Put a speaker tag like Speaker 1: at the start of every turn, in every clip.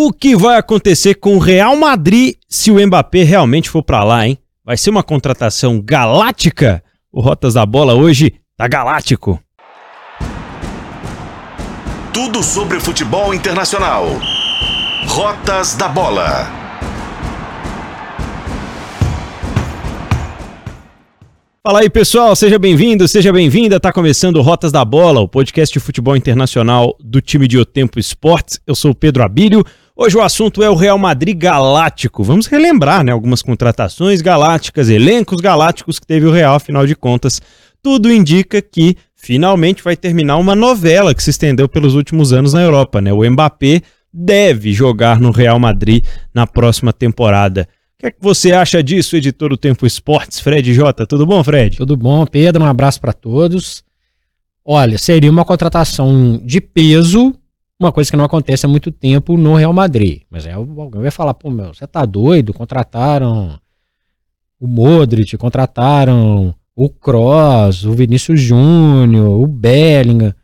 Speaker 1: O que vai acontecer com o Real Madrid se o Mbappé realmente for para lá, hein? Vai ser uma contratação galáctica? O Rotas da Bola hoje tá galáctico.
Speaker 2: Tudo sobre futebol internacional. Rotas da Bola.
Speaker 1: Fala aí, pessoal, seja bem-vindo, seja bem-vinda. Tá começando Rotas da Bola, o podcast de futebol internacional do time de O Tempo Esportes. Eu sou o Pedro Abílio. Hoje o assunto é o Real Madrid Galáctico. Vamos relembrar, né, algumas contratações galácticas, elencos galácticos que teve o Real, afinal de contas, tudo indica que finalmente vai terminar uma novela que se estendeu pelos últimos anos na Europa, né? O Mbappé deve jogar no Real Madrid na próxima temporada. O que, é que você acha disso, editor do Tempo Esportes, Fred Jota? Tudo bom, Fred?
Speaker 3: Tudo bom, Pedro. Um abraço para todos. Olha, seria uma contratação de peso, uma coisa que não acontece há muito tempo no Real Madrid. Mas é, alguém vai falar, pô, meu, você tá doido? Contrataram o Modric, contrataram o Kroos, o Vinícius Júnior, o Bellingham.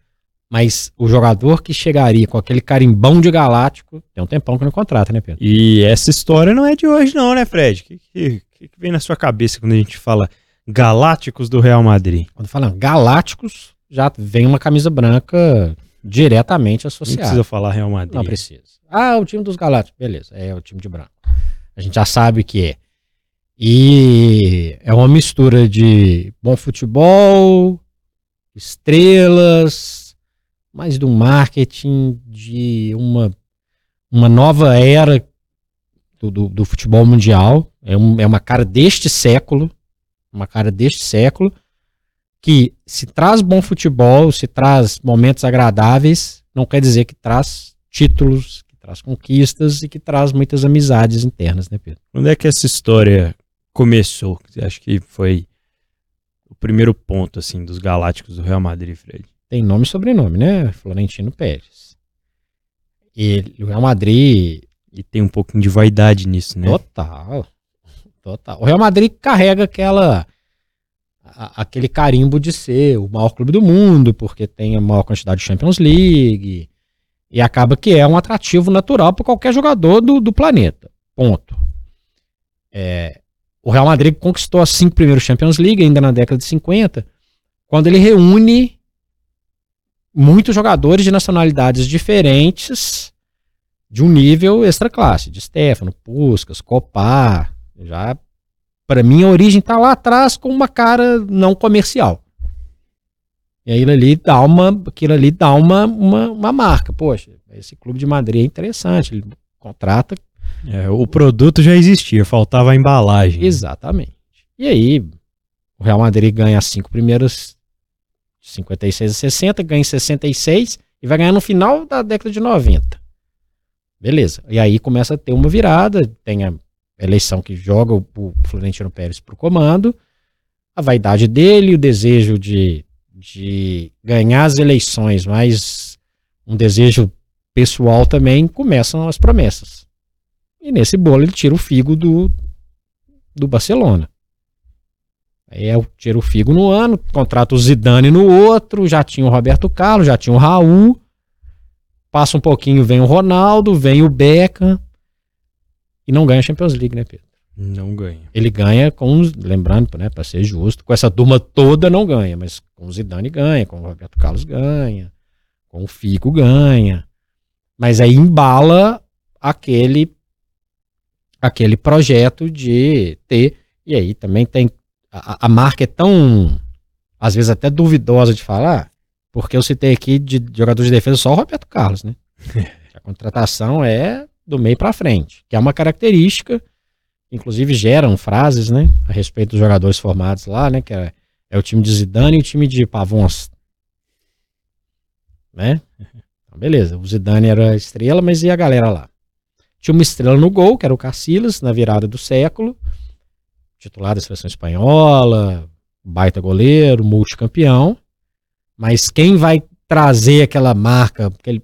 Speaker 3: Mas o jogador que chegaria com aquele carimbão de galáctico, tem um tempão que não contrata, né, Pedro?
Speaker 1: E essa história não é de hoje, não, né, Fred? O que, que, que, vem na sua cabeça quando a gente fala galácticos do Real Madrid?
Speaker 3: Quando fala galácticos, já vem uma camisa branca diretamente associada.
Speaker 1: Não precisa falar Real Madrid.
Speaker 3: Não precisa. Ah, o time dos galácticos, beleza, é o time de branco. A gente já sabe que é. E é uma mistura de bom futebol, estrelas, mais do marketing, de uma, uma nova era do, do, do futebol mundial. É, um, é uma cara deste século, uma cara deste século, que se traz bom futebol, se traz momentos agradáveis, não quer dizer que traz títulos, que traz conquistas e que traz muitas amizades internas, né, Pedro?
Speaker 1: Quando é que essa história começou? Acha que foi o primeiro ponto, assim, dos Galácticos do Real Madrid, Fred?
Speaker 3: tem nome e sobrenome, né? Florentino Pérez. E o Real Madrid.
Speaker 1: E tem um pouquinho de vaidade nisso, né?
Speaker 3: Total. Total. O Real Madrid carrega aquela. Aquele carimbo de ser o maior clube do mundo, porque tem a maior quantidade de Champions League. E acaba que é um atrativo natural para qualquer jogador do, do planeta. Ponto. É, o Real Madrid conquistou as cinco primeiros Champions League ainda na década de 50, quando ele reúne muitos jogadores de nacionalidades diferentes de um nível extra classe, de Stefano, Puskas, Copá, já para mim a origem tá lá atrás com uma cara não comercial. E aí ali dá uma, aquilo ali dá uma, uma, uma marca. Poxa, esse clube de Madrid é interessante, ele contrata.
Speaker 1: É, o produto já existia, faltava a embalagem.
Speaker 3: Exatamente. E aí, o Real Madrid ganha as cinco primeiras 56 a 60, ganha em 66 e vai ganhar no final da década de 90. Beleza. E aí começa a ter uma virada, tem a eleição que joga o, o Florentino Pérez para o comando, a vaidade dele, o desejo de, de ganhar as eleições, mas um desejo pessoal também, começam as promessas. E nesse bolo ele tira o figo do, do Barcelona. Aí é, tira o Figo no ano, contrata o Zidane no outro, já tinha o Roberto Carlos, já tinha o Raul. Passa um pouquinho, vem o Ronaldo, vem o Beckham. E não ganha a Champions League, né, Pedro?
Speaker 1: Não ganha.
Speaker 3: Ele ganha com, lembrando, né, para ser justo, com essa turma toda não ganha, mas com o Zidane ganha, com o Roberto Carlos ganha, com o Figo ganha. Mas aí embala aquele aquele projeto de ter e aí também tem a, a marca é tão, às vezes até duvidosa de falar, porque eu citei aqui de jogador de defesa só o Roberto Carlos, né? a contratação é do meio para frente, que é uma característica, inclusive geram frases, né, a respeito dos jogadores formados lá, né, que é, é o time de Zidane e o time de Pavons, né? Então, beleza, o Zidane era a estrela, mas e a galera lá? Tinha uma estrela no gol, que era o Cacilas, na virada do século, titular da seleção espanhola, baita goleiro, multicampeão. Mas quem vai trazer aquela marca, aquele,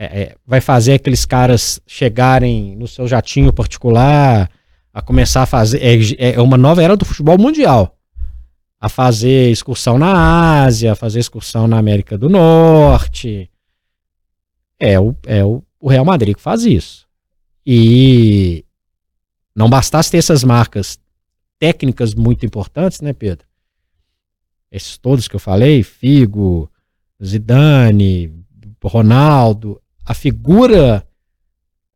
Speaker 3: é, é, vai fazer aqueles caras chegarem no seu jatinho particular, a começar a fazer. É, é uma nova era do futebol mundial. A fazer excursão na Ásia, a fazer excursão na América do Norte. É o, é o, o Real Madrid que faz isso. E não bastasse ter essas marcas técnicas muito importantes, né, Pedro? Esses todos que eu falei, Figo, Zidane, Ronaldo, a figura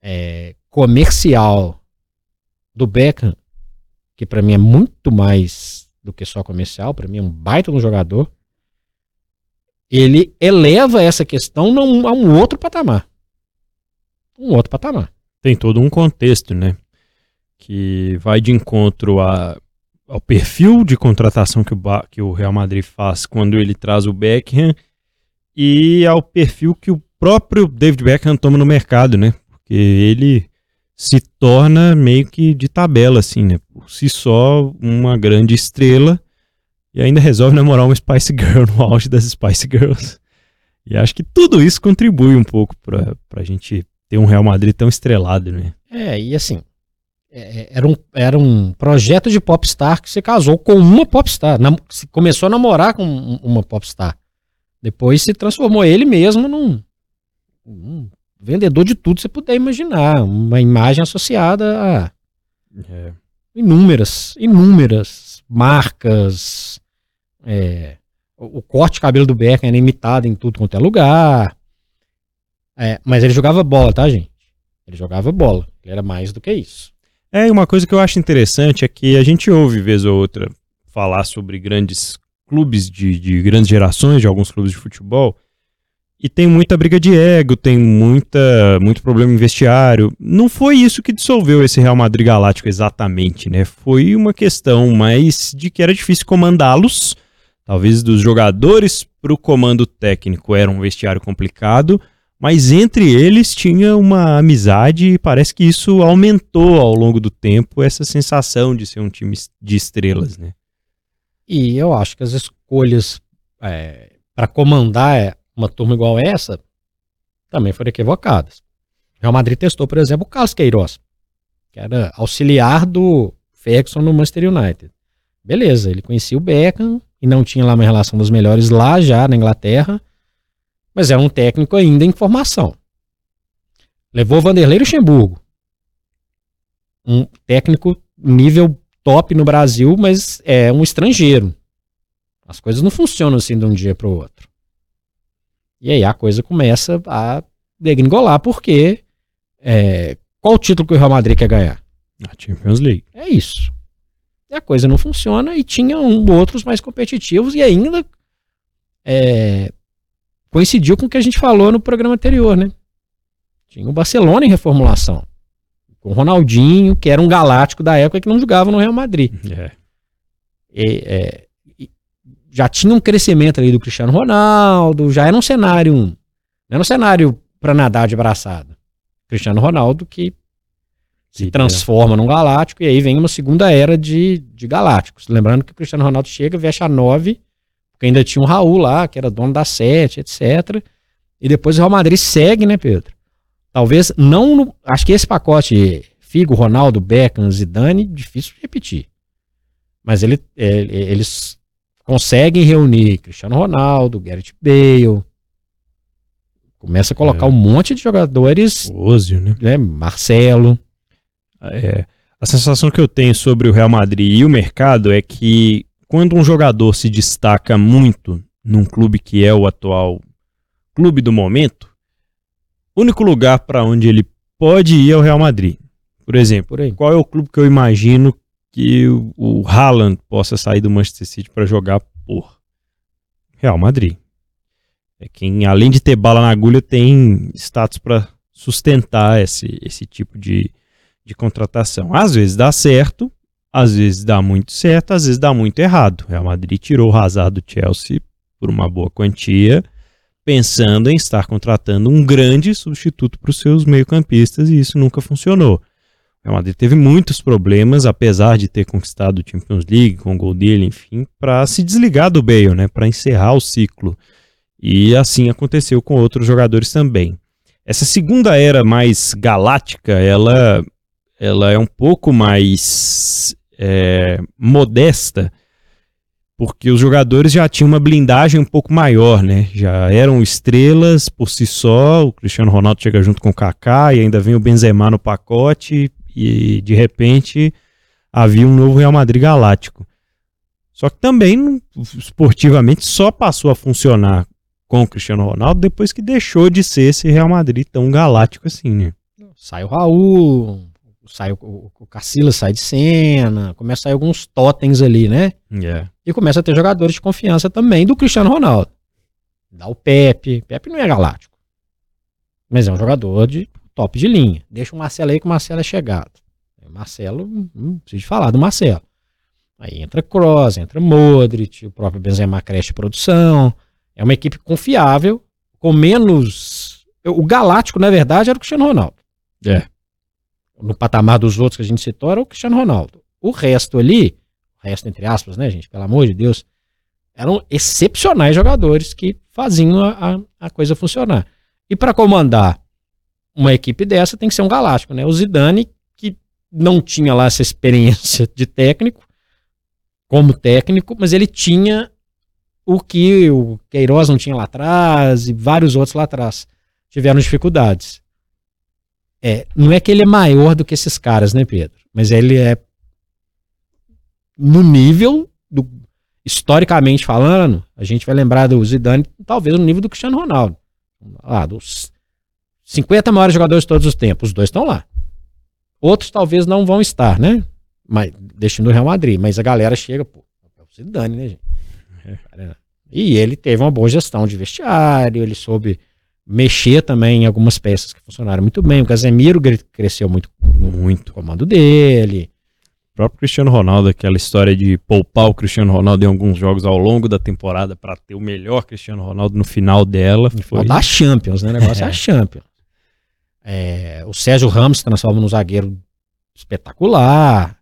Speaker 3: é, comercial do Beckham, que para mim é muito mais do que só comercial, para mim é um baita de um jogador, ele eleva essa questão a um outro patamar. Um outro patamar.
Speaker 1: Tem todo um contexto, né? Que vai de encontro a, ao perfil de contratação que o, que o Real Madrid faz quando ele traz o Beckham e ao perfil que o próprio David Beckham toma no mercado, né? Porque ele se torna meio que de tabela, assim, né? Por si só, uma grande estrela e ainda resolve namorar uma Spice Girl no auge das Spice Girls. E acho que tudo isso contribui um pouco para a gente ter um Real Madrid tão estrelado, né?
Speaker 3: É, e assim, é, é, era, um, era um projeto de popstar que você casou com uma popstar. Na, começou a namorar com uma popstar. Depois se transformou ele mesmo num, num vendedor de tudo que você puder imaginar. Uma imagem associada a é. inúmeras, inúmeras marcas, é, o, o, corte de cabelo do Beckham era imitado em tudo quanto é lugar. É, mas ele jogava bola, tá, gente? Ele jogava bola. Ele era mais do que isso.
Speaker 1: É, uma coisa que eu acho interessante é que a gente ouve, vez ou outra, falar sobre grandes clubes de, de grandes gerações, de alguns clubes de futebol, e tem muita briga de ego, tem muita, muito problema em vestiário. Não foi isso que dissolveu esse Real Madrid Galáctico exatamente, né? Foi uma questão mais de que era difícil comandá-los Talvez dos jogadores para o comando técnico era um vestiário complicado, mas entre eles tinha uma amizade e parece que isso aumentou ao longo do tempo essa sensação de ser um time de estrelas, né?
Speaker 3: E eu acho que as escolhas é, para comandar uma turma igual essa também foram equivocadas. Real Madrid testou, por exemplo, o Carlos Queiroz, que era auxiliar do Ferguson no Manchester United. Beleza, ele conhecia o Beckham, e não tinha lá uma relação dos melhores lá já na Inglaterra, mas era um técnico ainda em formação. Levou Vanderlei Luxemburgo, um técnico nível top no Brasil, mas é um estrangeiro. As coisas não funcionam assim de um dia para o outro. E aí a coisa começa a degringolar, porque é, qual o título que o Real Madrid quer ganhar?
Speaker 1: A Champions League.
Speaker 3: É isso. E a coisa não funciona e tinha um, outros mais competitivos e ainda é, coincidiu com o que a gente falou no programa anterior, né? Tinha o Barcelona em reformulação. Com o Ronaldinho, que era um galáctico da época que não jogava no Real Madrid. É. E, é, já tinha um crescimento ali do Cristiano Ronaldo, já era um cenário. Não era um cenário para nadar de braçada. Cristiano Ronaldo, que se transforma num galáctico e aí vem uma segunda era de, de galácticos. Lembrando que o Cristiano Ronaldo chega, veste a 9, porque ainda tinha um Raul lá, que era dono da 7, etc. E depois o Real Madrid segue, né, Pedro? Talvez não. No, acho que esse pacote Figo, Ronaldo, Beckham, Zidane, difícil de repetir. Mas ele, é, eles conseguem reunir Cristiano Ronaldo, Gareth Bale. Começa a colocar é. um monte de jogadores.
Speaker 1: Ozio, né?
Speaker 3: né? Marcelo.
Speaker 1: É, a sensação que eu tenho sobre o Real Madrid e o mercado é que quando um jogador se destaca muito num clube que é o atual clube do momento, o único lugar para onde ele pode ir é o Real Madrid. Por exemplo, Por qual é o clube que eu imagino que o, Haaland possa sair do Manchester City para jogar por? Real Madrid. É quem, além de ter bala na agulha, tem status para sustentar esse, esse tipo de, de contratação. Às vezes dá certo, às vezes dá muito certo, às vezes dá muito errado. Real Madrid tirou o Hazard do Chelsea por uma boa quantia, pensando em estar contratando um grande substituto para os seus meio-campistas e isso nunca funcionou. Real Madrid teve muitos problemas, apesar de ter conquistado o Champions League com o gol dele, enfim, para se desligar do Bale, né, para encerrar o ciclo. E assim aconteceu com outros jogadores também. Essa segunda era mais galáctica, ela ela é um pouco mais é, modesta, porque os jogadores já tinham uma blindagem um pouco maior, né? Já eram estrelas por si só. O Cristiano Ronaldo chega junto com o Kaká e ainda vem o Benzema no pacote e de repente havia um novo Real Madrid galáctico. Só que também esportivamente só passou a funcionar com o Cristiano Ronaldo depois que deixou de ser esse Real Madrid tão galáctico assim, né?
Speaker 3: Sai o Raul, sai o, o Cassilas sai de cena, começa a sair alguns totens ali, né?
Speaker 1: Yeah.
Speaker 3: E começa a ter jogadores de confiança também do Cristiano Ronaldo. Dá o Pepe. Pepe não é galáctico. Mas é um jogador de top de linha. Deixa o Marcelo aí que o Marcelo é chegado. O Marcelo, não preciso falar do Marcelo. Aí entra Kroos, entra Modric, o próprio Benzema cresce produção. É uma equipe confiável, com menos... O galáctico, na verdade, era o Cristiano Ronaldo.
Speaker 1: É
Speaker 3: no patamar dos outros que a gente citou, era o Cristiano Ronaldo. O resto ali, o resto entre aspas, né, gente, pelo amor de Deus, eram excepcionais jogadores que faziam a, a, a coisa funcionar. E para comandar uma equipe dessa tem que ser um galáctico, né? O Zidane, que não tinha lá essa experiência de técnico, como técnico, mas ele tinha o que o Queiroz não tinha lá atrás e vários outros lá atrás tiveram dificuldades. É, não é que ele é maior do que esses caras, né, Pedro? Mas ele é no nível do historicamente falando, a gente vai lembrar do Zidane, talvez no nível do Cristiano Ronaldo. Ah, dos 50 maiores jogadores de todos os tempos, os dois estão lá. Outros talvez não vão estar, né? Mas deixando o Real Madrid, mas a galera chega, pô, é o Zidane, né, gente? É. E ele teve uma boa gestão de vestiário, ele soube mexer também em algumas peças que funcionaram muito bem. O Casemiro cresceu muito muito comando dele.
Speaker 1: O próprio Cristiano Ronaldo, aquela história de poupar o Cristiano Ronaldo em alguns jogos ao longo da temporada para ter o melhor Cristiano Ronaldo no final dela.
Speaker 3: Foi... da Champions, né? O negócio é, é a Champions. É, o Sérgio Ramos se transforma num zagueiro espetacular.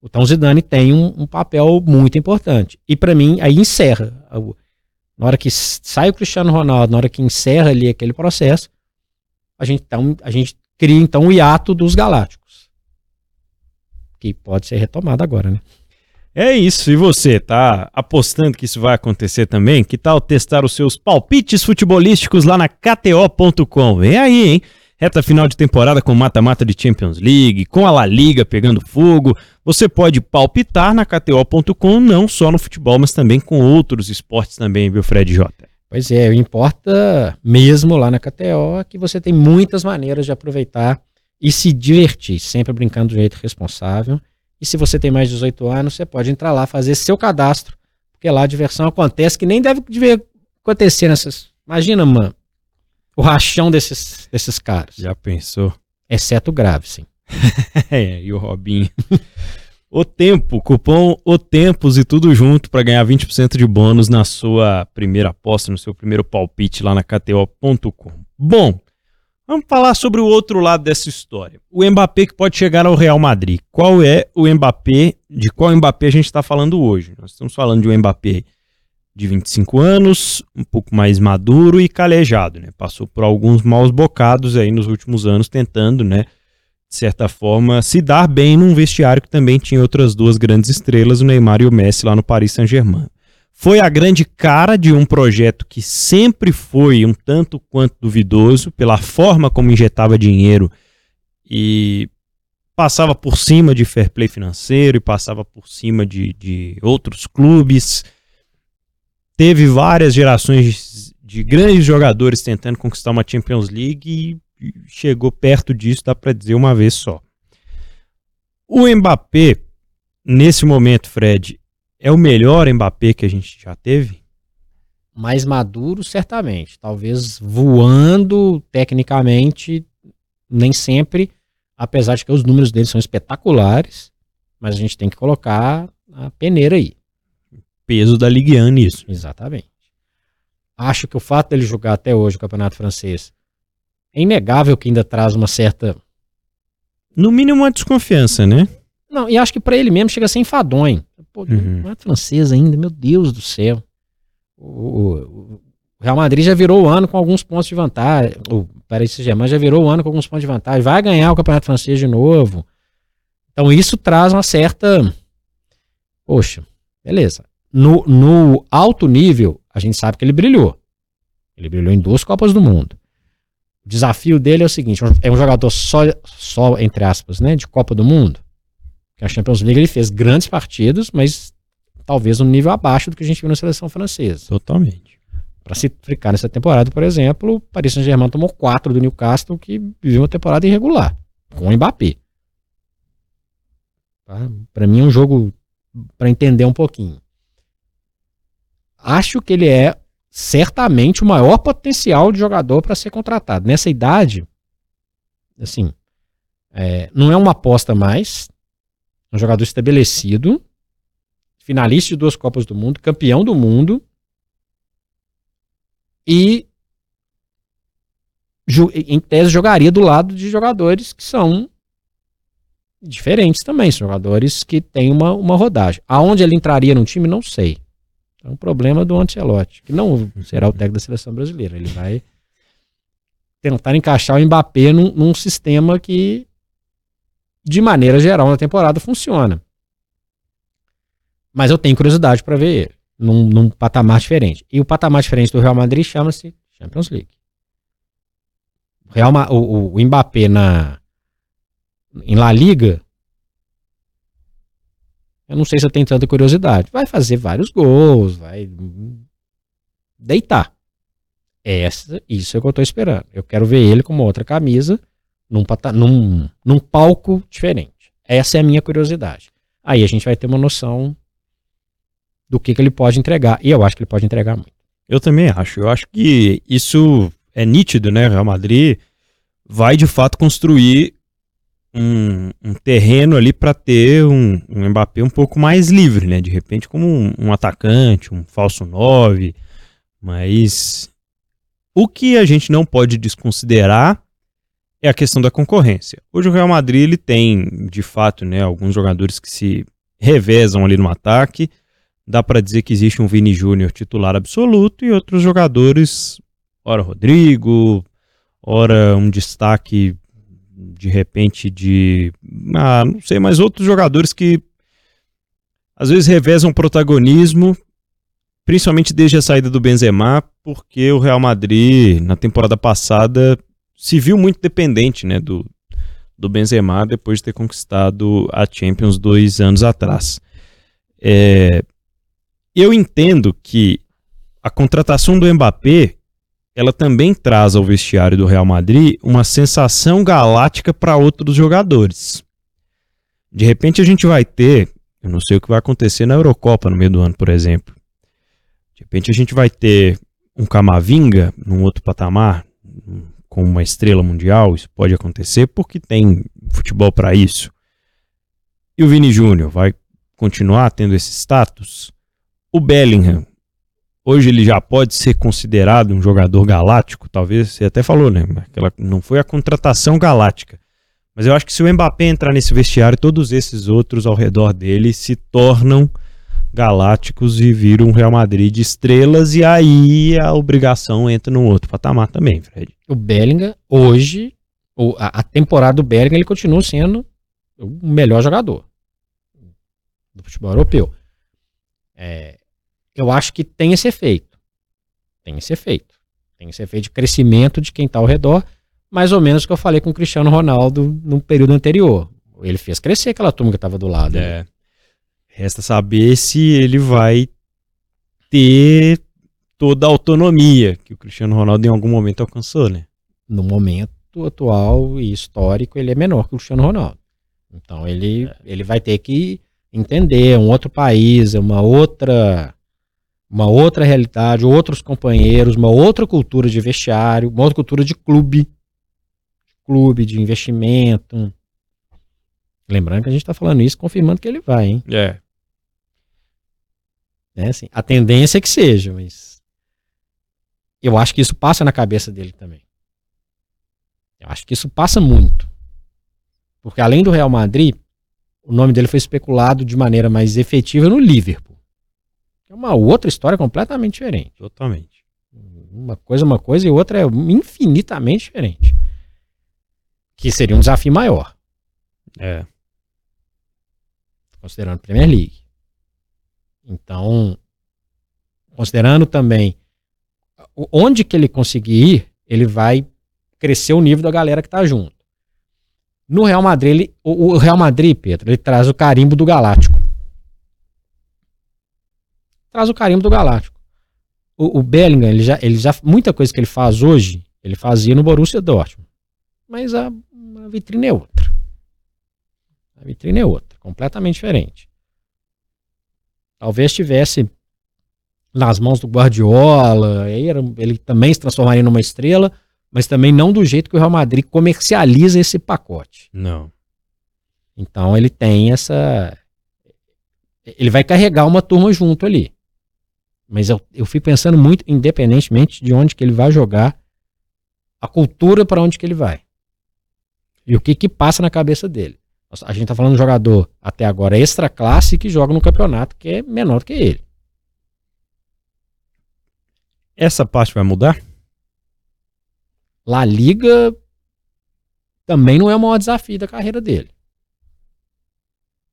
Speaker 3: O Zidane tem um, um papel muito importante. E para mim, aí encerra. Na hora que sai o Cristiano Ronaldo, na hora que encerra ali aquele processo, a gente, então, a gente cria então o hiato dos galácticos. Que pode ser retomado agora, né?
Speaker 1: É isso. E você, tá apostando que isso vai acontecer também? Que tal testar os seus palpites futebolísticos lá na KTO.com? Vem aí, hein? Reta final de temporada com mata-mata de Champions League, com a La Liga pegando fogo. Você pode palpitar na KTO.com, não só no futebol, mas também com outros esportes também, viu, Fred Jota?
Speaker 3: Pois é, importa mesmo lá na KTO que você tem muitas maneiras de aproveitar e se divertir, sempre brincando do jeito responsável. E se você tem mais de 18 anos, você pode entrar lá, fazer seu cadastro, porque lá a diversão acontece que nem deve acontecer nessas. Imagina, mano, o rachão desses, desses caras.
Speaker 1: Já pensou?
Speaker 3: Exceto o grave, sim.
Speaker 1: é, e o Robinho. o tempo, cupom O Tempos e tudo junto para ganhar 20% de bônus na sua primeira aposta, no seu primeiro palpite lá na KTO.com. Bom, vamos falar sobre o outro lado dessa história. O Mbappé que pode chegar ao Real Madrid. Qual é o Mbappé? De qual Mbappé a gente está falando hoje? Nós estamos falando de um Mbappé de 25 anos, um pouco mais maduro e calejado, né? Passou por alguns maus bocados aí nos últimos anos tentando, né, de certa forma, se dar bem num vestiário que também tinha outras duas grandes estrelas, o Neymar e o Messi lá no Paris Saint-Germain. Foi a grande cara de um projeto que sempre foi um tanto quanto duvidoso pela forma como injetava dinheiro e passava por cima de fair play financeiro e passava por cima de, de outros clubes teve várias gerações de grandes jogadores tentando conquistar uma Champions League e chegou perto disso, dá para dizer uma vez só. O Mbappé, nesse momento, Fred, é o melhor Mbappé que a gente já teve?
Speaker 3: Mais maduro, certamente. Talvez voando tecnicamente, nem sempre, apesar de que os números dele são espetaculares, mas a gente tem que colocar a peneira aí
Speaker 1: peso da Ligue 1 nisso.
Speaker 3: Exatamente. Acho que o fato dele jogar até hoje o Campeonato Francês é inegável que ainda traz uma certa.
Speaker 1: No mínimo uma desconfiança, né?
Speaker 3: Não, e acho que para ele mesmo chega a ser enfadonho. Pô, uhum. Campeonato Francês ainda, meu Deus do céu. O, o, o, Real Madrid já virou o ano com alguns pontos de vantagem. O Paris Saint-Germain já virou o ano com alguns pontos de vantagem. Vai ganhar o Campeonato Francês de novo. Então isso traz uma certa. Poxa, beleza no, no alto nível, a gente sabe que ele brilhou. Ele brilhou em duas Copas do Mundo. O desafio dele é o seguinte: é um jogador só, só entre aspas, né, de Copa do Mundo. Que a Champions League ele fez grandes partidas, mas talvez um nível abaixo do que a gente viu na seleção francesa.
Speaker 1: Totalmente.
Speaker 3: Para se ficar nessa temporada, por exemplo, o Paris Saint-Germain tomou quatro do Newcastle, que viveu uma temporada irregular, com o Mbappé. Tá? Para mim é um jogo para entender um pouquinho. Acho que ele é certamente o maior potencial de jogador para ser contratado. Nessa idade, assim, é, não é uma aposta mais, é um jogador estabelecido, finalista de duas Copas do Mundo, campeão do mundo e em tese jogaria do lado de jogadores que são diferentes também, jogadores que têm uma, uma rodagem. Aonde ele entraria no time, não sei. É um problema do Ancelotti, que não será o técnico da seleção brasileira. Ele vai tentar encaixar o Mbappé num, num sistema que, de maneira geral, na temporada funciona. Mas eu tenho curiosidade para ver ele num, num, patamar diferente. E o patamar diferente do Real Madrid chama-se Champions League. Real, o, o Mbappé na, em La Liga eu não sei se eu tenho tanta curiosidade. Vai fazer vários gols, vai deitar. Essa, isso é o que eu tô esperando. Eu quero ver ele com uma outra camisa num, num, num palco diferente. Essa é a minha curiosidade. Aí a gente vai ter uma noção do que, que ele pode entregar. E eu acho que ele pode entregar muito.
Speaker 1: Eu também acho. Eu acho que isso é nítido, né? Real Madrid vai de fato construir um, um terreno ali para ter um, um Mbappé um pouco mais livre, né? De repente, como um, um atacante, um falso 9. Mas o que a gente não pode desconsiderar é a questão da concorrência. Hoje o Real Madrid ele tem, de fato, né, alguns jogadores que se revezam ali no ataque. Dá para dizer que existe um Vini Júnior titular absoluto e outros jogadores, ora Rodrigo, ora um destaque de repente de, ah, não sei, mas outros jogadores que às vezes revezam protagonismo, principalmente desde a saída do Benzema, porque o Real Madrid na temporada passada se viu muito dependente, né, do do Benzema depois de ter conquistado a Champions dois anos atrás. É, eu entendo que a contratação do Mbappé ela também traz ao vestiário do Real Madrid uma sensação galáctica para outros jogadores. De repente a gente vai ter, eu não sei o que vai acontecer na Eurocopa no meio do ano, por exemplo. De repente a gente vai ter um Camavinga num outro patamar, com uma estrela mundial, isso pode acontecer porque tem futebol para isso. E o Vini Júnior vai continuar tendo esse status? O Bellingham Hoje ele já pode ser considerado um jogador galáctico, talvez você até falou, né? Aquela, não foi a contratação galáctica. Mas eu acho que se o Mbappé entrar nesse vestiário, todos esses outros ao redor dele se tornam galácticos e viram Real Madrid estrelas, e aí a obrigação entra num outro patamar também, Fred.
Speaker 3: O Bellingham, hoje, a temporada do Bellingham, ele continua sendo o melhor jogador do futebol europeu. É, eu acho que tem esse efeito. Tem esse efeito. Tem esse efeito de crescimento de quem está ao redor, mais ou menos o que eu falei com o Cristiano Ronaldo no período anterior. Ele fez crescer aquela turma que estava do lado.
Speaker 1: É. Né? Resta saber se ele vai ter toda a autonomia que o Cristiano Ronaldo em algum momento alcançou, né?
Speaker 3: No momento atual e histórico, ele é menor que o Cristiano Ronaldo. Então ele, é. ele vai ter que entender um outro país, uma outra uma outra realidade, outros companheiros, uma outra cultura de vestiário, uma outra cultura de clube, clube de investimento. Lembrando que a gente está falando isso, confirmando que ele vai, hein?
Speaker 1: É.
Speaker 3: é assim, a tendência é que seja, mas eu acho que isso passa na cabeça dele também. Eu acho que isso passa muito. Porque além do Real Madrid, o nome dele foi especulado de maneira mais efetiva no Liverpool. É uma outra história completamente diferente.
Speaker 1: Totalmente.
Speaker 3: Uma coisa uma coisa e outra é infinitamente diferente. Que seria um desafio maior.
Speaker 1: É.
Speaker 3: Considerando Premier League. Então, considerando também onde que ele conseguir ir, ele vai crescer o nível da galera que tá junto. No Real Madrid, ele, o Real Madrid, Pedro, ele traz o carimbo do Galáctico. Traz o carimbo do Galáctico. O, o Bellingham, ele já, ele já, muita coisa que ele faz hoje, ele fazia no Borussia Dortmund. Mas a, a vitrine é outra. A vitrine é outra, completamente diferente. Talvez tivesse nas mãos do Guardiola, ele também se transformaria numa estrela, mas também não do jeito que o Real Madrid comercializa esse pacote.
Speaker 1: Não.
Speaker 3: Então ele tem essa. Ele vai carregar uma turma junto ali. Mas eu, eu fico pensando muito, independentemente de onde que ele vai jogar, a cultura para onde que ele vai. E o que que passa na cabeça dele. A gente tá falando de um jogador até agora extra classe que joga no campeonato que é menor do que ele.
Speaker 1: Essa parte vai mudar?
Speaker 3: La Liga também não é o maior desafio da carreira dele.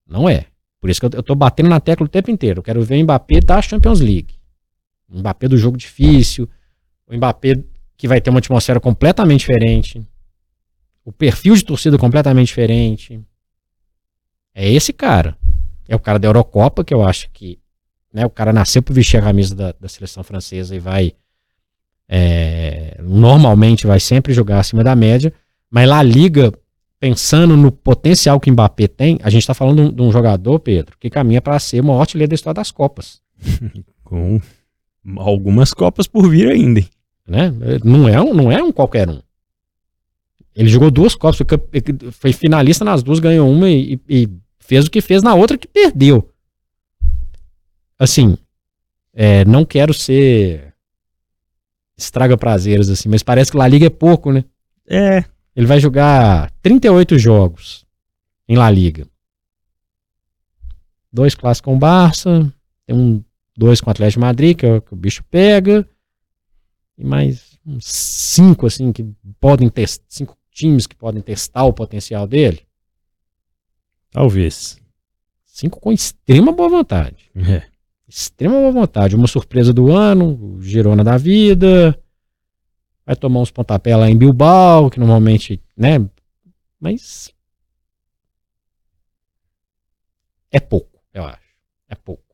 Speaker 3: Não é. Por isso que eu, eu tô batendo na tecla o tempo inteiro. Eu quero ver o Mbappé da Champions League. O Mbappé do jogo difícil. O Mbappé que vai ter uma atmosfera completamente diferente. O perfil de torcida completamente diferente. É esse cara. É o cara da Eurocopa, que eu acho que né, o cara nasceu para vestir a camisa da, da seleção francesa e vai é, normalmente vai sempre jogar acima da média, mas lá Liga, pensando no potencial que o Mbappé tem, a gente está falando de um, jogador, Pedro, que caminha para ser maior artilheiro da história das Copas.
Speaker 1: Com algumas Copas por vir ainda.
Speaker 3: Né? Não, é um, não é um qualquer um. Ele jogou duas Copas, foi, foi finalista nas duas, ganhou uma e, e, fez o que fez na outra que perdeu. Assim, é, não quero ser estraga prazeres, assim, mas parece que La Liga é pouco, né?
Speaker 1: É.
Speaker 3: Ele vai jogar 38 jogos em La Liga. Dois clássicos com o Barça, tem um, dois com o Atlético de Madrid, que, é o, que o bicho pega, e mais uns cinco, assim, que podem testar, cinco times que podem testar o potencial dele.
Speaker 1: Talvez.
Speaker 3: Cinco com extrema boa vontade.
Speaker 1: É
Speaker 3: extrema boa vontade. Uma surpresa do ano, Girona da vida. Vai tomar uns pontapés lá em Bilbao, que normalmente, né? Mas. É pouco, eu acho. É pouco.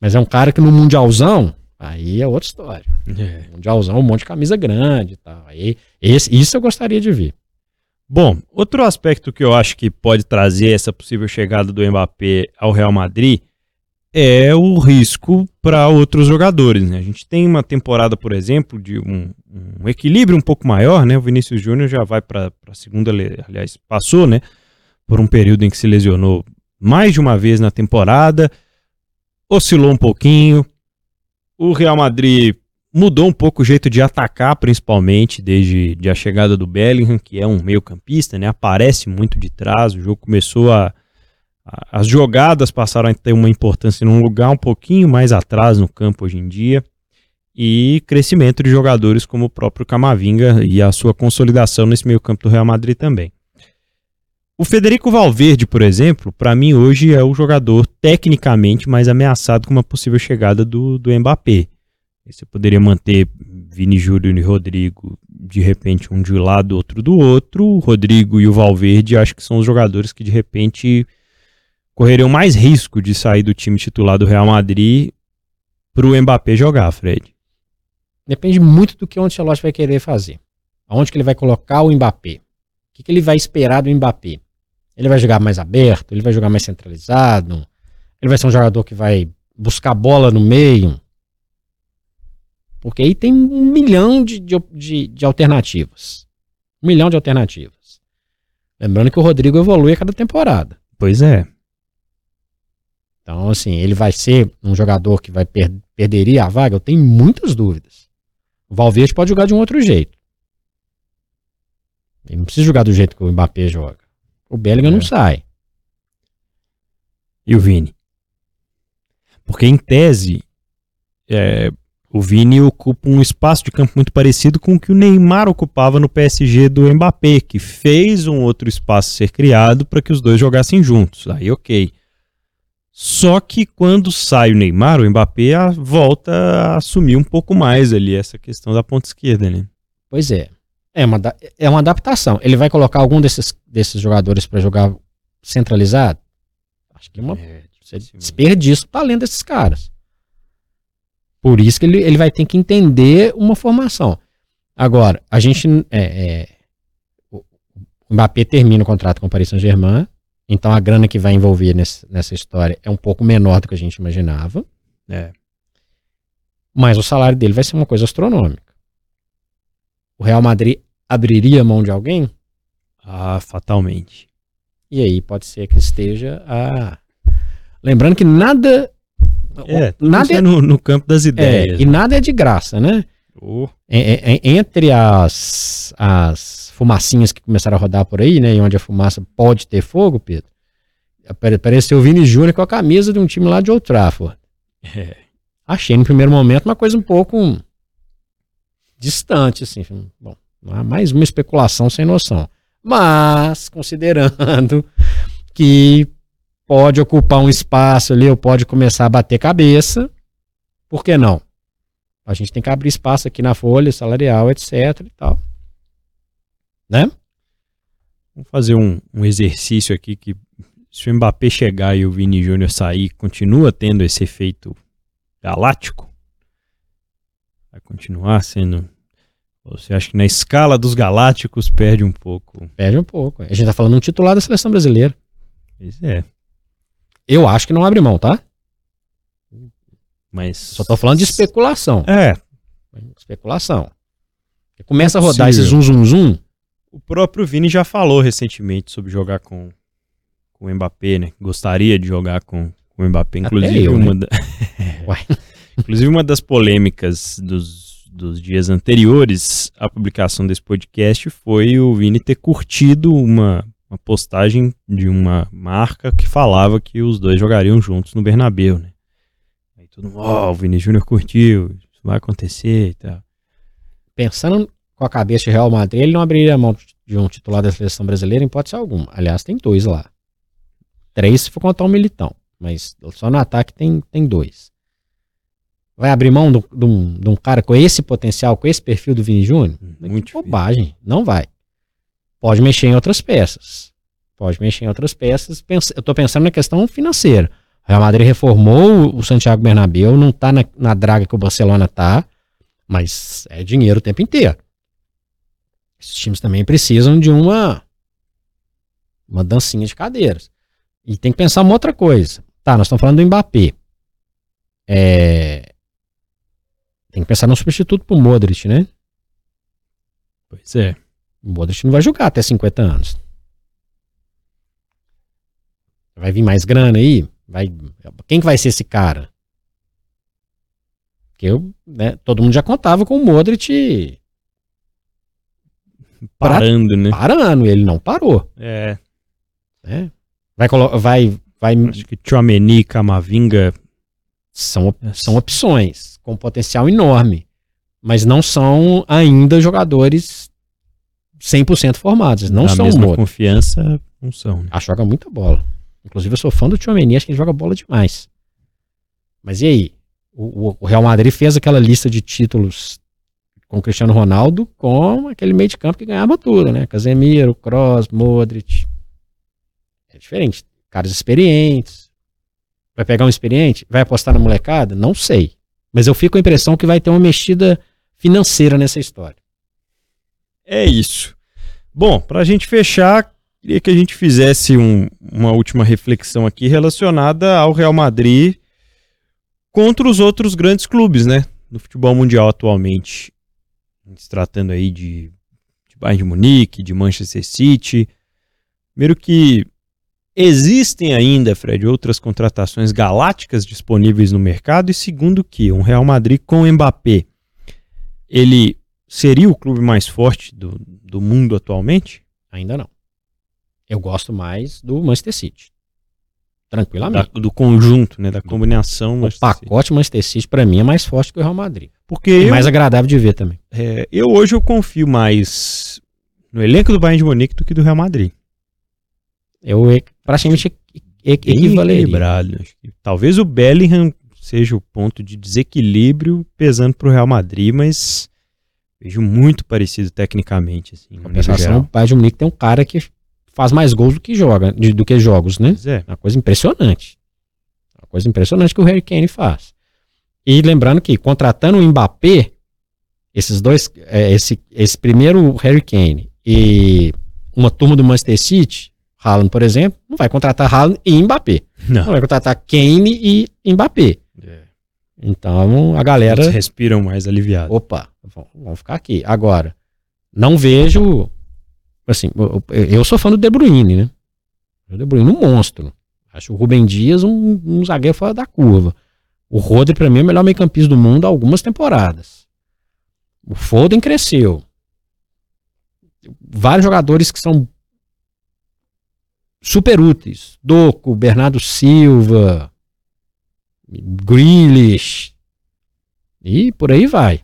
Speaker 3: Mas é um cara que no Mundialzão, aí é outra história. É. Mundialzão, um monte de camisa grande e tal. Aí, esse, isso eu gostaria de ver.
Speaker 1: Bom, outro aspecto que eu acho que pode trazer essa possível chegada do Mbappé ao Real Madrid é o risco para outros jogadores. Né? A gente tem uma temporada, por exemplo, de um, um equilíbrio um pouco maior, né? O Vinícius Júnior já vai para a segunda, aliás, passou, né? Por um período em que se lesionou mais de uma vez na temporada, oscilou um pouquinho. O Real Madrid mudou um pouco o jeito de atacar, principalmente desde de a chegada do Bellingham, que é um meio-campista, né? Aparece muito de trás. O jogo começou a as jogadas passaram a ter uma importância num lugar um pouquinho mais atrás no campo hoje em dia. E crescimento de jogadores como o próprio Camavinga e a sua consolidação nesse meio campo do Real Madrid também. O Federico Valverde, por exemplo, para mim hoje é o jogador tecnicamente mais ameaçado com uma possível chegada do, do Mbappé. Você poderia manter Vini Júnior e Rodrigo, de repente, um de um lado, outro do outro. O Rodrigo e o Valverde acho que são os jogadores que de repente correriam mais risco de sair do time titular do Real Madrid para o Mbappé jogar, Fred?
Speaker 3: Depende muito do que o Ancelotti vai querer fazer. Aonde que ele vai colocar o Mbappé? O que, que ele vai esperar do Mbappé? Ele vai jogar mais aberto? Ele vai jogar mais centralizado? Ele vai ser um jogador que vai buscar bola no meio? Porque aí tem um milhão de, de, de, de alternativas. Um milhão de alternativas. Lembrando que o Rodrigo evolui a cada temporada.
Speaker 1: Pois é.
Speaker 3: Então, assim, ele vai ser um jogador que vai per perderia a vaga? Eu tenho muitas dúvidas. O Valverde pode jogar de um outro jeito. Ele não precisa jogar do jeito que o Mbappé joga. O Bellingham é. não sai.
Speaker 1: E o Vini? Porque, em tese, é, o Vini ocupa um espaço de campo muito parecido com o que o Neymar ocupava no PSG do Mbappé, que fez um outro espaço ser criado para que os dois jogassem juntos. Aí, ok. Só que quando sai o Neymar, o Mbappé volta a assumir um pouco mais ali essa questão da ponta esquerda, né?
Speaker 3: Pois é. É uma, é uma adaptação. Ele vai colocar algum desses, desses jogadores para jogar centralizado? Acho que é uma desperdiça o talento desses caras. Por isso que ele, ele vai ter que entender uma formação. Agora, a gente. É, é, o o Mbappé termina o contrato com o Paris Saint-Germain. Então a grana que vai envolver nesse- nessa história é um pouco menor do que a gente imaginava.
Speaker 1: É.
Speaker 3: Mas o salário dele vai ser uma coisa astronômica. O Real Madrid abriria mão de alguém?
Speaker 1: Ah, fatalmente.
Speaker 3: E aí pode ser que esteja a. Lembrando que nada.
Speaker 1: É,
Speaker 3: nada é,
Speaker 1: é no, no campo das
Speaker 3: é,
Speaker 1: ideias.
Speaker 3: e nada é de graça, né?
Speaker 1: Oh,
Speaker 3: É- é- é- entre as, as fumacinhas que começaram a rodar por aí, né? E onde a fumaça pode ter fogo, Pedro. apare- Apareceu o Vini Júnior com a camisa de um time lá de Old Trafford.
Speaker 1: é.
Speaker 3: Achei no primeiro momento uma coisa um pouco distante, assim. Bom, mais uma especulação sem noção. Mas, considerando que pode ocupar um espaço ali, ou pode começar a bater cabeça, por que não? A gente tem que abrir espaço aqui na folha salarial, etc e tal. Né?
Speaker 1: Vamos fazer um, um exercício aqui que se o Mbappé chegar e o Vini Júnior sair, continua tendo esse efeito galáctico? Vai continuar sendo. Você acha que na escala dos galácticos perde um pouco?
Speaker 3: Perde um pouco. A gente tá falando de um titular da seleção brasileira.
Speaker 1: Pois é.
Speaker 3: Eu acho que não abre mão, tá?
Speaker 1: Mas.
Speaker 3: Só tô falando de especulação.
Speaker 1: É.
Speaker 3: Especulação. Começa a rodar
Speaker 1: Possível.
Speaker 3: esse zum zum zum.
Speaker 1: O próprio Vini já falou recentemente sobre jogar com, com o Mbappé, né? Gostaria de jogar com, com o Mbappé. Inclusive,
Speaker 3: eu, né?
Speaker 1: uma, da-
Speaker 3: Ué.
Speaker 1: Inclusive, uma das polêmicas dos, dos dias anteriores à publicação desse podcast foi o Vini ter curtido uma, uma postagem de uma marca que falava que os dois jogariam juntos no Bernabéu, né? Aí todo mundo, ó, o Vini Júnior curtiu, isso vai acontecer e tal.
Speaker 3: Pensando com a cabeça de Real Madrid, ele não abriria a mão de um titular da seleção brasileira em hipótese alguma. Aliás, tem dois lá. Três se for contar o Militão. Mas só no ataque tem, tem dois. Vai abrir mão de um- de cara com esse potencial, com esse perfil do Vini Júnior?
Speaker 1: Muito
Speaker 3: Que
Speaker 1: difícil.
Speaker 3: bobagem. Não vai. Pode mexer em outras peças. Pode mexer em outras peças. Eu tô pensando na questão financeira. O Real Madrid reformou o Santiago Bernabéu, não tá na, na draga que o Barcelona tá, mas é dinheiro o tempo inteiro. Esses times também precisam de uma uma dancinha de cadeiras. E tem que pensar uma outra coisa. Tá, nós estamos falando do Mbappé. É, Tem que pensar no substituto pro Modric, né?
Speaker 1: Pois é.
Speaker 3: O Modric não vai jogar até 50 anos. Vai vir mais grana aí? Vai... Quem que vai ser esse cara? Porque eu, né, todo mundo já contava com o Modric Pra-
Speaker 1: Parando, né?
Speaker 3: parando, ele não parou.
Speaker 1: É.
Speaker 3: Né? Vai, colo- vai, vai,
Speaker 1: Acho que Chouameni, Camavinga.
Speaker 3: São, são opções com potencial enorme, mas não são ainda jogadores 100% formados. Não
Speaker 1: da
Speaker 3: são
Speaker 1: mesma
Speaker 3: Modric.
Speaker 1: confiança, não são. Né?
Speaker 3: Ah, joga muita bola. Inclusive, eu sou fã do Tchouameni, acho que ele joga bola demais. Mas e aí? O, o- Real Madrid fez aquela lista de títulos com o Cristiano Ronaldo com aquele meio de campo que ganhava tudo, né? Casemiro, Kroos, Modric. É diferente. Caras experientes. Vai pegar um experiente? Vai apostar na molecada? Não sei. Mas eu fico com a impressão que vai ter uma mexida financeira nessa história.
Speaker 1: É isso. Bom, para a gente fechar, queria que a gente fizesse um- uma última reflexão aqui relacionada ao Real Madrid contra os outros grandes clubes, né? Do futebol mundial atualmente. Se tratando aí de, de Bayern de Munique, de Manchester City. Primeiro que existem ainda, Fred, outras contratações galácticas disponíveis no mercado. E segundo que um Real Madrid com Mbappé, ele seria o clube mais forte do, do mundo atualmente?
Speaker 3: Ainda não. Eu gosto mais do Manchester City.
Speaker 1: Da-
Speaker 3: Tranquilamente.
Speaker 1: do conjunto, né? Da combinação.
Speaker 3: O
Speaker 1: Manchester City.
Speaker 3: pacote Manchester City, pra mim, é mais forte que o Real Madrid.
Speaker 1: Porque
Speaker 3: E
Speaker 1: eu,
Speaker 3: mais agradável de ver também.
Speaker 1: é, eu hoje eu confio mais no elenco do Bayern de Munique do que do Real Madrid.
Speaker 3: Eu e- praticamente equi- e-
Speaker 1: Bem
Speaker 3: equivaleria.
Speaker 1: equilibrado. Talvez o Bellingham seja o ponto de desequilíbrio pesando para o Real Madrid, mas vejo muito parecido tecnicamente. Assim,
Speaker 3: Compensação, o. Bayern de Munique tem um cara que faz mais gols do que joga, do que jogos, né?
Speaker 1: É.
Speaker 3: Uma coisa impressionante. Uma coisa impressionante que o Harry Kane faz. E lembrando que contratando o Mbappé, esses dois, é, esse, esse primeiro Harry Kane e uma turma do Manchester City, Haaland, por exemplo, não vai contratar Haaland e Mbappé. Não
Speaker 1: Não.
Speaker 3: vai contratar Kane e Mbappé. Então a galera.
Speaker 1: Eles respiram mais aliviado.
Speaker 3: Opa, vamos- ficar aqui. Agora, não vejo. Assim, eu, sou fã do De Bruyne, né? O De Bruyne um monstro. Acho o Rubem Dias um, um zagueiro fora da curva. O Rodri, pra mim, é o melhor meio-campista do mundo há algumas temporadas. O Foden cresceu. Vários jogadores que são super úteis. Doco, Bernardo Silva, Grealish, e por aí vai.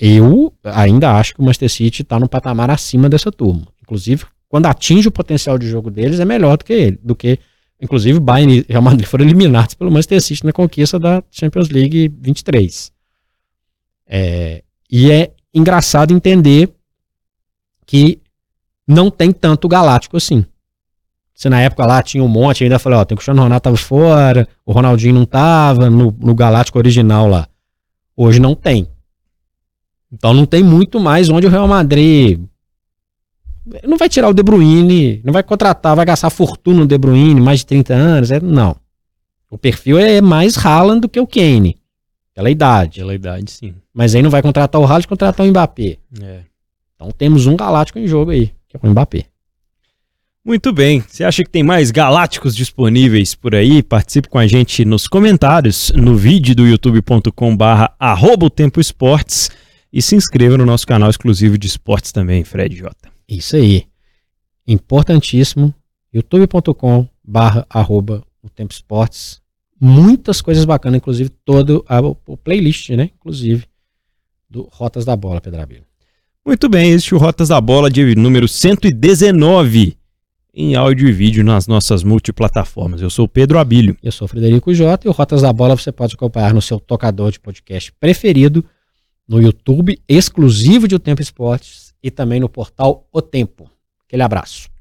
Speaker 3: Eu ainda acho que o Manchester City está num patamar acima dessa turma. Inclusive, quando atinge o potencial de jogo deles, é melhor do que ele, do que inclusive Bayern e Real Madrid foram eliminados pelo Manchester City na conquista da Champions League 23. É, e é engraçado entender que não tem tanto galáctico assim. Se na época lá tinha um monte, ainda falei, ó, tem que o Cristiano Ronaldo tava fora, o Ronaldinho não tava no, no Galáctico original lá. Hoje não tem. Então não tem muito mais onde o Real Madrid não vai tirar o De Bruyne, não vai contratar, vai gastar fortuna no De Bruyne, mais de 30 anos, é, não. O perfil é mais Haaland do que o Kane, pela idade.
Speaker 1: Pela idade, sim.
Speaker 3: Mas aí não vai contratar o Haaland, contratar o Mbappé.
Speaker 1: É.
Speaker 3: Então temos um galáctico em jogo aí, que é o Mbappé.
Speaker 1: Muito bem. Você acha que tem mais galácticos disponíveis por aí? Participe com a gente nos comentários, no vídeo do youtube.com barra arroba o tempo esportes e se inscreva no nosso canal exclusivo de esportes também, Fred Jota.
Speaker 3: Isso aí. Importantíssimo. youtube.com barra arroba o Tempo Esportes. Muitas coisas bacanas, inclusive todo a, o playlist, né? Inclusive, do Rotas da Bola, Pedrabilho.
Speaker 1: Muito bem, este é o Rotas da Bola de número 119 em áudio e vídeo nas nossas multiplataformas. Eu sou Pedro Abílio.
Speaker 3: Eu sou Frederico Jota e o Rotas da Bola você pode acompanhar no seu tocador de podcast preferido, no YouTube exclusivo de O Tempo Esportes e também no portal O Tempo. Aquele abraço.